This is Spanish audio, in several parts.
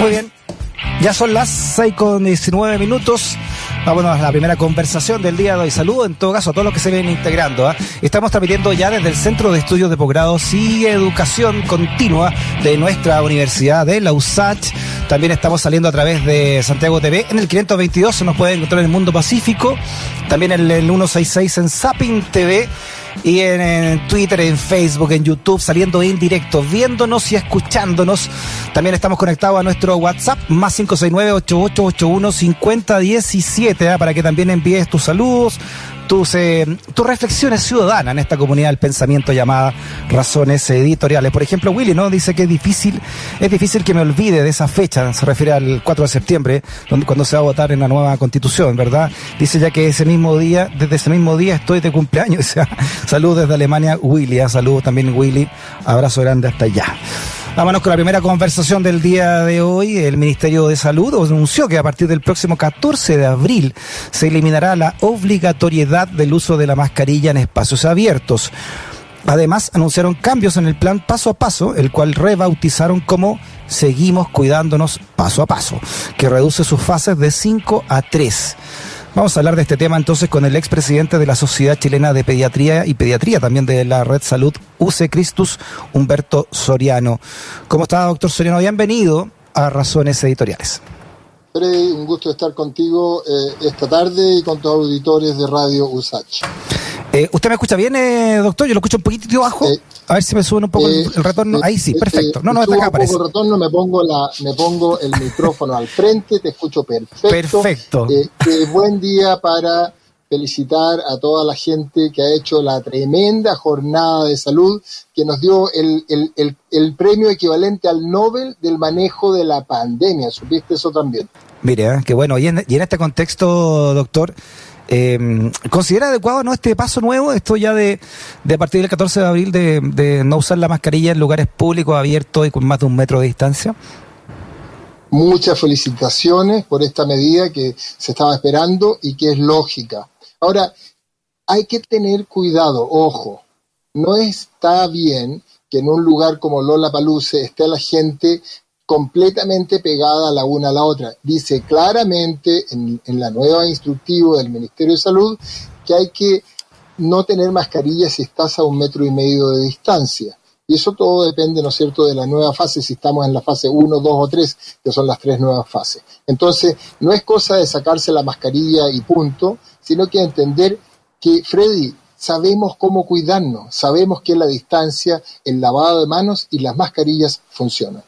Muy bien. Ya son las 6 con 19 minutos. Vámonos a la primera conversación del día de hoy. Saludo en todo caso a todos los que se vienen integrando. ¿ah? Estamos transmitiendo ya desde el Centro de Estudios de Posgrados y Educación Continua de nuestra Universidad de la USACH. También estamos saliendo a través de Santiago TV. En el 522 se nos puede encontrar en el Mundo Pacífico. También en el 166 en Zapping TV y en, Twitter, en Facebook, en YouTube, saliendo en directo, viéndonos y escuchándonos. También estamos conectados a nuestro WhatsApp, más 569-8881-5017, ¿ah? para que también envíes tus saludos, tus, eh, tus reflexiones ciudadanas en esta comunidad del pensamiento llamada razones editoriales. Por ejemplo, Willy, ¿no? Dice que es difícil, es difícil que me olvide de esa fecha, se refiere al 4 de septiembre, donde, cuando se va a votar en la nueva constitución, ¿verdad? Dice ya que ese mismo día, desde ese mismo día estoy de cumpleaños. Saludos desde Alemania, Willy, ¿ah? saludos también Willy, abrazo grande hasta allá. Vámonos con la primera conversación del día de hoy. El Ministerio de Salud anunció que a partir del próximo 14 de abril se eliminará la obligatoriedad del uso de la mascarilla en espacios abiertos. Además, anunciaron cambios en el plan paso a paso, el cual rebautizaron como Seguimos cuidándonos paso a paso, que reduce sus fases de 5 a 3. Vamos a hablar de este tema entonces con el expresidente de la Sociedad Chilena de Pediatría y Pediatría, también de la Red Salud UC Cristus, Humberto Soriano. ¿Cómo está, doctor Soriano? Bienvenido a Razones Editoriales. Un gusto estar contigo eh, esta tarde y con tus auditores de Radio USACH. Eh, ¿Usted me escucha bien, eh, doctor? Yo lo escucho un poquito bajo. Eh, a ver si me sube un poco el, retorno. Ahí sí, perfecto. No, no, está acá aparece. Un retorno, me pongo, la, me pongo el micrófono al frente, te escucho perfecto. Perfecto. buen día para felicitar a toda la gente que ha hecho la tremenda jornada de salud que nos dio el, el, el, premio equivalente al Nobel del manejo de la pandemia. ¿Supiste eso también? Mire, qué bueno. Y en, y en este contexto, doctor, eh, ¿Considera adecuado no este paso nuevo, esto ya de, de a partir del 14 de abril, de, de no usar la mascarilla en lugares públicos abiertos y con más de un metro de distancia? Muchas felicitaciones por esta medida que se estaba esperando y que es lógica. Ahora, hay que tener cuidado, ojo, no está bien que en un lugar como Lola Paluce esté la gente completamente pegada la una a la otra. Dice claramente en, la nueva instructivo del Ministerio de Salud que hay que no tener mascarilla si estás a un metro y medio de distancia. Y eso todo depende, ¿no es cierto?, de la nueva fase, si estamos en la fase 1, 2 o 3, que son las tres nuevas fases. Entonces, no es cosa de sacarse la mascarilla y punto, sino que entender que, Freddy, sabemos cómo cuidarnos, sabemos que la distancia, el lavado de manos y las mascarillas funcionan.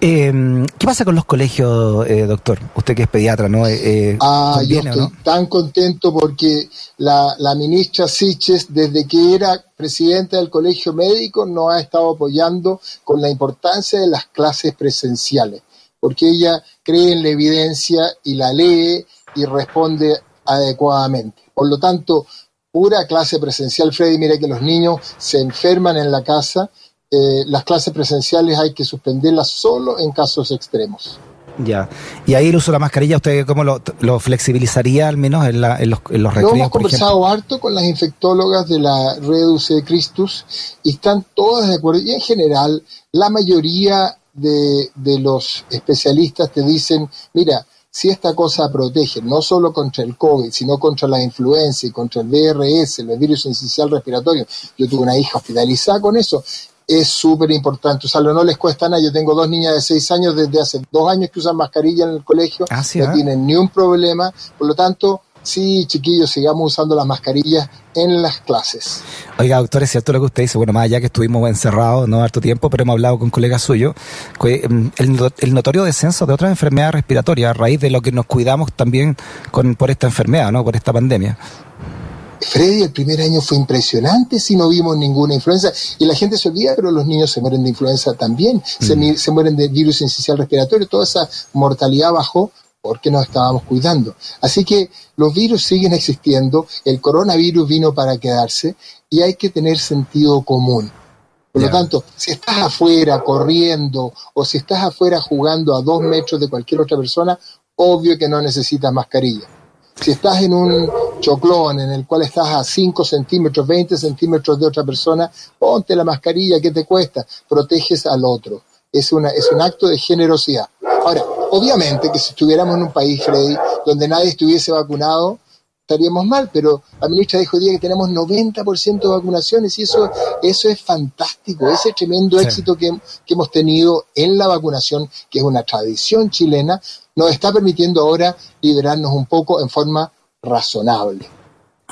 Eh, ¿Qué pasa con los colegios, eh, doctor? Usted que es pediatra, ¿no? Eh, eh ah, yo estoy tan contento porque la, la ministra Siches, desde que era presidenta del colegio médico, nos ha estado apoyando con la importancia de las clases presenciales, porque ella cree en la evidencia y la lee y responde adecuadamente. Por lo tanto, pura clase presencial, Freddy, mire que los niños se enferman en la casa, eh, las clases presenciales hay que suspenderlas solo en casos extremos. Ya. Y ahí el uso de la mascarilla, ¿usted cómo lo, flexibilizaría al menos en, los, en los Lo hemos conversado harto con las infectólogas de la Red UC Christus y están todas de acuerdo. Y en general, la mayoría de, de los especialistas te dicen, mira, si esta cosa protege no solo contra el COVID, sino contra la influenza y contra el VRS, el virus esencial respiratorio, yo tuve una hija hospitalizada con eso, es súper importante usarlo, no les cuesta nada. Yo tengo dos niñas de seis años desde hace dos años que usan mascarilla en el colegio, ah, no ¿eh? tienen ni un problema, por lo tanto, sí, chiquillos, sigamos usando las mascarillas en las clases. Oiga, doctor, es cierto lo que usted dice, bueno, más allá que estuvimos encerrados no harto tiempo, pero hemos hablado con colegas suyos, mm, el, el notorio descenso de otras enfermedades respiratorias a raíz de lo que nos cuidamos también con, por esta enfermedad, ¿no? Por esta pandemia. Freddy, el primer año fue impresionante si no vimos ninguna influenza. Y la gente se olvida, pero los niños se mueren de influenza también, se, mm. se, mueren de virus incisional respiratorio, toda esa mortalidad bajó porque nos estábamos cuidando. Así que los virus siguen existiendo, el coronavirus vino para quedarse y hay que tener sentido común. Por lo tanto, si estás afuera corriendo o si estás afuera jugando a dos metros de cualquier otra persona, obvio que no necesitas mascarilla. Si estás en un choclón en el cual estás a 5 centímetros, 20 centímetros de otra persona, ponte la mascarilla, ¿qué te cuesta? Proteges al otro. Es, una, es un acto de generosidad. Ahora, obviamente que si estuviéramos en un país, Freddy, donde nadie estuviese vacunado, estaríamos mal, pero la ministra dijo día que tenemos 90% de vacunaciones y eso, eso es fantástico, ese tremendo éxito que, que, hemos tenido en la vacunación, que es una tradición chilena, nos está permitiendo ahora liberarnos un poco en forma razonable.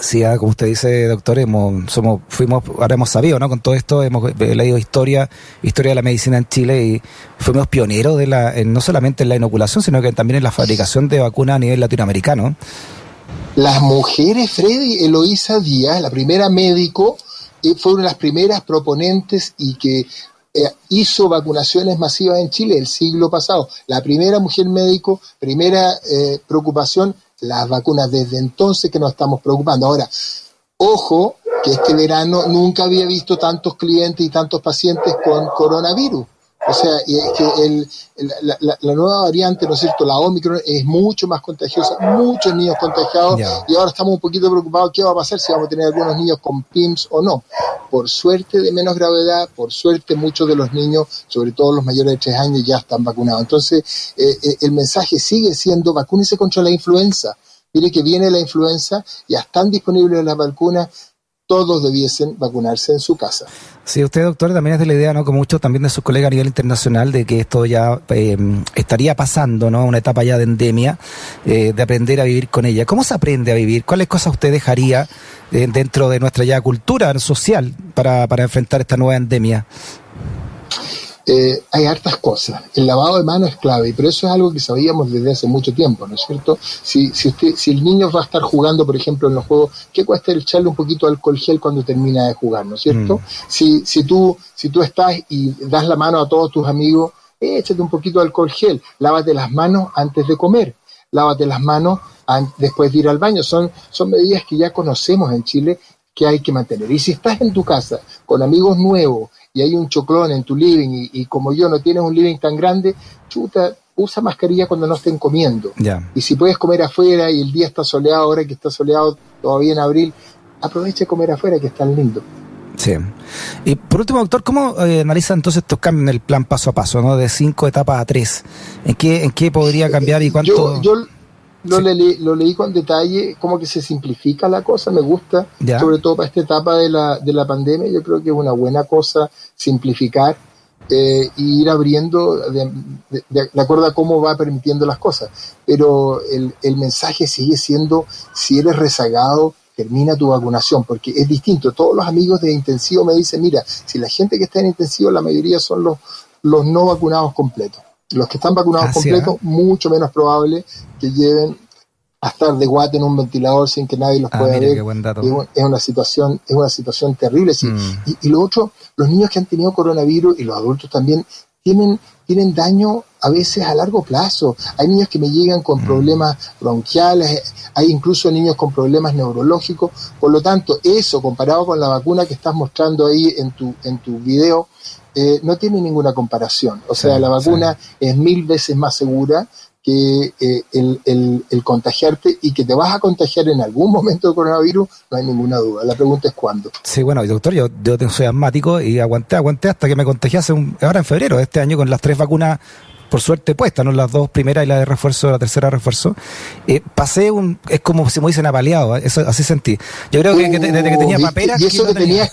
Sí, ah, como usted dice, doctor, hemos, somos, fuimos, ahora hemos sabido, ¿no? Con todo esto hemos leído historia, historia de la medicina en Chile y fuimos pioneros de la, no solamente en la inoculación, sino que también en la fabricación de vacunas a nivel latinoamericano. Las mujeres, Freddy, Eloísa Díaz, la primera médico, eh, fue una de las primeras proponentes y que eh, hizo vacunaciones masivas en Chile el siglo pasado. La primera mujer médico, primera eh, preocupación, las vacunas desde entonces que nos estamos preocupando. Ahora, ojo que este verano nunca había visto tantos clientes y tantos pacientes con coronavirus. O sea, es que el, la, nueva variante, ¿no es cierto? La Omicron es mucho más contagiosa, muchos niños contagiados y ahora estamos un poquito preocupados qué va a pasar si vamos a tener algunos niños con PIMS o no. Por suerte de menos gravedad, por suerte muchos de los niños, sobre todo los mayores de tres años, ya están vacunados. Entonces, eh, eh, el mensaje sigue siendo vacúnese contra la influenza. Mire que viene la influenza, ya están disponibles las vacunas, todos debiesen vacunarse en su casa. Sí, usted, doctor, también es de la idea, ¿no? Como muchos también de sus colegas a nivel internacional, de que esto ya eh, estaría pasando, ¿no? Una etapa ya de endemia, eh, de aprender a vivir con ella. ¿Cómo se aprende a vivir? ¿Cuáles cosas usted dejaría eh, dentro de nuestra ya cultura social para, para enfrentar esta nueva endemia? Eh, hay hartas cosas. El lavado de manos es clave, pero eso es algo que sabíamos desde hace mucho tiempo, ¿no es cierto? Si, si, usted, si el niño va a estar jugando, por ejemplo, en los juegos, ¿qué cuesta echarle un poquito de alcohol gel cuando termina de jugar, ¿no es cierto? Mm. Si, si, tú, si tú estás y das la mano a todos tus amigos, échate un poquito de alcohol gel, lávate las manos antes de comer, lávate las manos después de ir al baño. Son, son medidas que ya conocemos en Chile que hay que mantener. Y si estás en tu casa con amigos nuevos y hay un choclón en tu living y, como yo no tienes un living tan grande, chuta, usa mascarilla cuando no estén comiendo. Y si puedes comer afuera y el día está soleado, ahora que está soleado todavía en abril, aprovecha de comer afuera que está lindo. Sí. Y por último, doctor, ¿cómo eh, analiza entonces estos cambios en el plan paso a paso, ¿no? De cinco etapas a tres. ¿En qué, en qué podría cambiar y cuánto? Yo, lo, lo, leí con detalle, como que se simplifica la cosa, me gusta, sobre todo para esta etapa de la, de la pandemia, yo creo que es una buena cosa simplificar eh, y ir abriendo de, acuerdo a cómo va permitiendo las cosas. Pero el, el mensaje sigue siendo, si eres rezagado, termina tu vacunación, porque es distinto. Todos los amigos de intensivo me dicen, mira, si la gente que está en intensivo, la mayoría son los, los no vacunados completos. Los que están vacunados completos, mucho menos probable que lleven a estar de guate en un ventilador sin que nadie los ah, pueda ver. Es, una situación, es una situación terrible. Sí. Mm. Y, lo otro, los niños que han tenido coronavirus y los adultos también tienen, tienen daño a veces a largo plazo. Hay niños que me llegan con mm. problemas bronquiales, hay incluso niños con problemas neurológicos. Por lo tanto, eso comparado con la vacuna que estás mostrando ahí en tu, en tu video, eh, no tiene ninguna comparación. O sea, la vacuna es mil veces más segura que eh, el, contagiarte y que te vas a contagiar en algún momento de coronavirus, no hay ninguna duda. La pregunta es cuándo. Sí, bueno, doctor, yo, yo soy asmático y aguanté, aguanté hasta que me contagié hace un, ahora en febrero de este año con las tres vacunas por suerte puestas, ¿no? Las dos primeras y la de refuerzo, la tercera refuerzo. Eh, pasé un, es como si me dicen apaleado, eso así sentí. Yo creo que, desde que tenía paperas. Y, eso que, tenías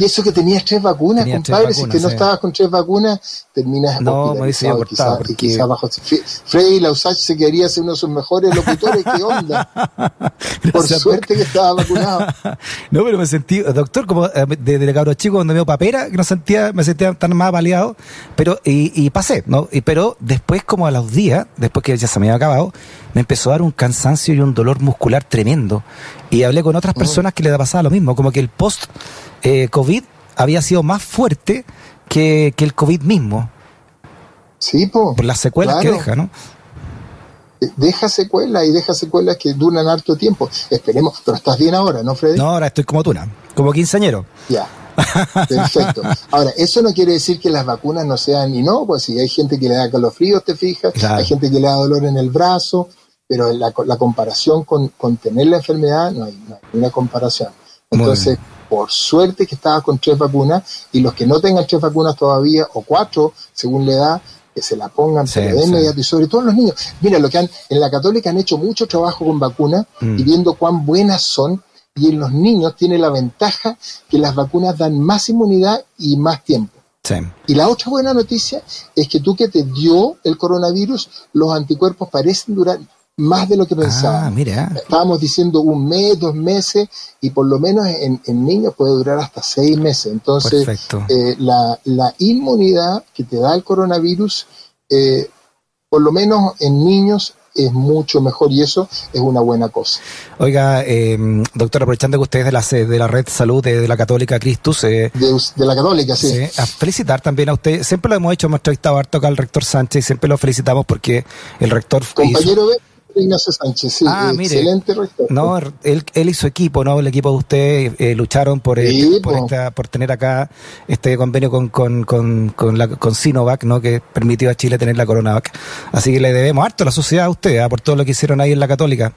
y eso que tenías tres vacunas, compadre, si que no estabas con tres vacunas, terminas No, me dice quizá, porque... quizá bajo. Freddy Lausach se quería ser uno de sus mejores locutores, ¿qué onda? Por suerte que estaba vacunado. no, pero me sentí, doctor, como eh, desde el cabro chico cuando me dio papera, que no sentía, me sentía tan más baleado, pero, y, y pasé, ¿no? Y, pero después, como a los días, después que ya se me había acabado, me empezó a dar un cansancio y un dolor muscular tremendo. Y hablé con otras oh. personas que le pasaba lo mismo, como que el post eh, COVID había sido más fuerte que, el COVID mismo. Sí, por las secuelas que deja, ¿no? Deja secuelas y deja secuelas que duran harto tiempo. Esperemos, pero estás bien ahora, ¿no, Freddy? No, ahora estoy como tú, como quinceañero. Ya. Perfecto. Ahora, eso no quiere decir que las vacunas no sean, y no, pues si hay gente que le da calofríos, te fijas, hay gente que le da dolor en el brazo, pero la, la comparación con, con, tener la enfermedad no hay, no hay una comparación. Entonces, por suerte que estaba con tres vacunas y los que no tengan tres vacunas todavía o cuatro, según la edad, que se la pongan de inmediato y sobre todo en los niños. Mira, lo que han, en la católica han hecho mucho trabajo con vacunas mm. y viendo cuán buenas son y en los niños tiene la ventaja que las vacunas dan más inmunidad y más tiempo. Y la otra buena noticia es que tú que te dio el coronavirus, los anticuerpos parecen durar más de lo que pensaba. Ah, mira. Estábamos diciendo un mes, dos meses, y por lo menos en, niños puede durar hasta seis meses. Entonces, eh, la, inmunidad que te da el coronavirus, eh, por lo menos en niños, es mucho mejor y eso es una buena cosa. Oiga, eh, doctor, aprovechando que usted es de la, de la red salud de, la Católica Cristus. Eh, de, la Católica, sí. a felicitar también a usted. Siempre lo hemos hecho, hemos entrevistado harto acá al rector Sánchez y siempre lo felicitamos porque el rector. Compañero Ignacio Sánchez, sí, ah, excelente rector. No, él, él y su equipo, ¿no? El equipo de usted eh, lucharon por, por, por, tener acá este convenio con, con, con, con, la, con Sinovac, ¿no? Que permitió a Chile tener la CoronaVac. Así que le debemos harto a la sociedad a usted, ¿ah? por todo lo que hicieron ahí en la Católica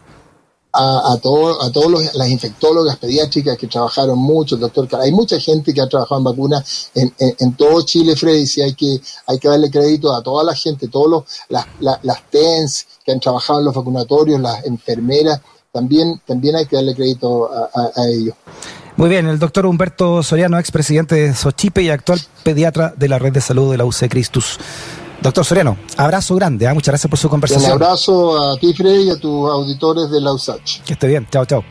a, a, todo, a todos las infectólogas pediátricas que trabajaron mucho, el doctor Hay mucha gente que ha trabajado en vacunas en, en, todo Chile, Freddy, y hay que, hay que darle crédito a toda la gente, todos las, las TENS que han trabajado en los vacunatorios, las enfermeras, también, también hay que darle crédito a, a, ellos. Muy bien, el doctor Humberto Soriano, expresidente de Sochipe y actual pediatra de la Red de Salud de la UC Cristus. Doctor Soriano, abrazo grande, ¿eh? muchas gracias por su conversación. Un abrazo a ti, Fred, y a tus auditores de la USACH. Que esté bien, chao, chao.